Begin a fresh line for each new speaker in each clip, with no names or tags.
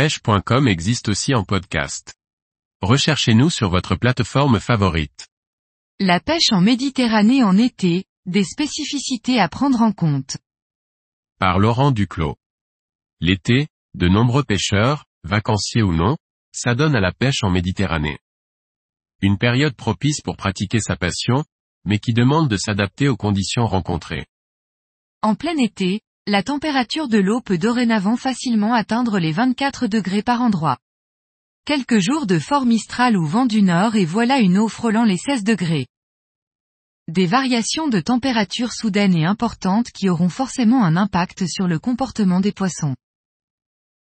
pêche.com existe aussi en podcast. Recherchez-nous sur votre plateforme favorite.
La pêche en Méditerranée en été, des spécificités à prendre en compte.
Par Laurent Duclos. L'été, de nombreux pêcheurs, vacanciers ou non, s'adonnent à la pêche en Méditerranée. Une période propice pour pratiquer sa passion, mais qui demande de s'adapter aux conditions rencontrées.
En plein été, la température de l'eau peut dorénavant facilement atteindre les 24 degrés par endroit. Quelques jours de fort mistral ou vent du nord et voilà une eau frôlant les 16 degrés. Des variations de température soudaines et importantes qui auront forcément un impact sur le comportement des poissons.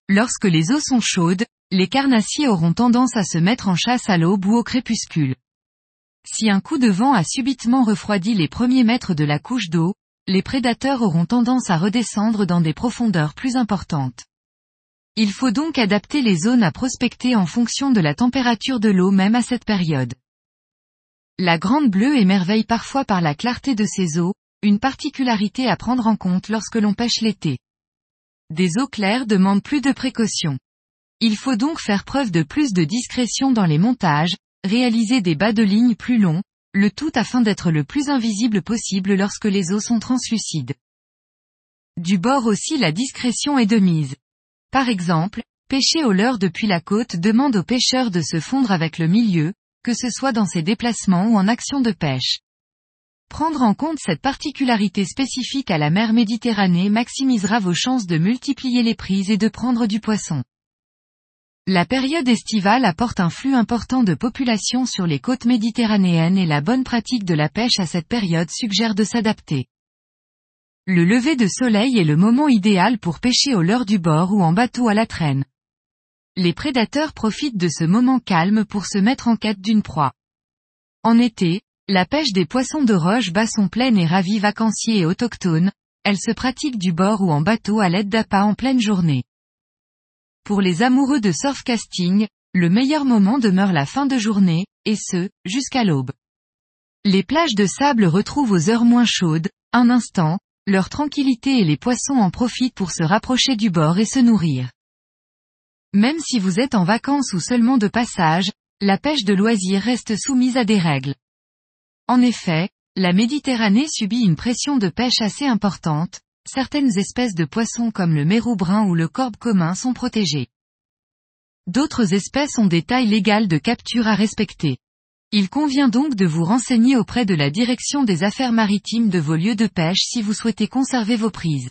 Lorsque les eaux sont chaudes, les carnassiers auront tendance à se mettre en chasse à l'aube ou au crépuscule. Si un coup de vent a subitement refroidi les premiers mètres de la couche d'eau, les prédateurs auront tendance à redescendre dans des profondeurs plus importantes. Il faut donc adapter les zones à prospecter en fonction de la température de l'eau même à cette période. La grande bleue émerveille parfois par la clarté de ses eaux, une particularité à prendre en compte lorsque l'on pêche l'été. Des eaux claires demandent plus de précautions. Il faut donc faire preuve de plus de discrétion dans les montages, réaliser des bas de ligne plus longs, le tout afin d'être le plus invisible possible lorsque les eaux sont translucides. Du bord aussi la discrétion est de mise. Par exemple, pêcher au leurre depuis la côte demande aux pêcheurs de se fondre avec le milieu, que ce soit dans ses déplacements ou en action de pêche. Prendre en compte cette particularité spécifique à la mer Méditerranée maximisera vos chances de multiplier les prises et de prendre du poisson. La période estivale apporte un flux important de population sur les côtes méditerranéennes et la bonne pratique de la pêche à cette période suggère de s'adapter. Le lever de soleil est le moment idéal pour pêcher au leurre du bord ou en bateau à la traîne. Les prédateurs profitent de ce moment calme pour se mettre en quête d'une proie. En été, la pêche des poissons de roche bat son plein et ravit vacanciers et autochtones, elle se pratique du bord ou en bateau à l'aide d'appâts en pleine journée. Pour les amoureux de surfcasting, le meilleur moment demeure la fin de journée, et ce, jusqu'à l'aube. Les plages de sable retrouvent aux heures moins chaudes, un instant, leur tranquillité et les poissons en profitent pour se rapprocher du bord et se nourrir. Même si vous êtes en vacances ou seulement de passage, la pêche de loisir reste soumise à des règles. En effet, la Méditerranée subit une pression de pêche assez importante, certaines espèces de poissons comme le mérou brun ou le corbe commun sont protégées. D'autres espèces ont des tailles légales de capture à respecter. Il convient donc de vous renseigner auprès de la direction des affaires maritimes de vos lieux de pêche si vous souhaitez conserver vos prises.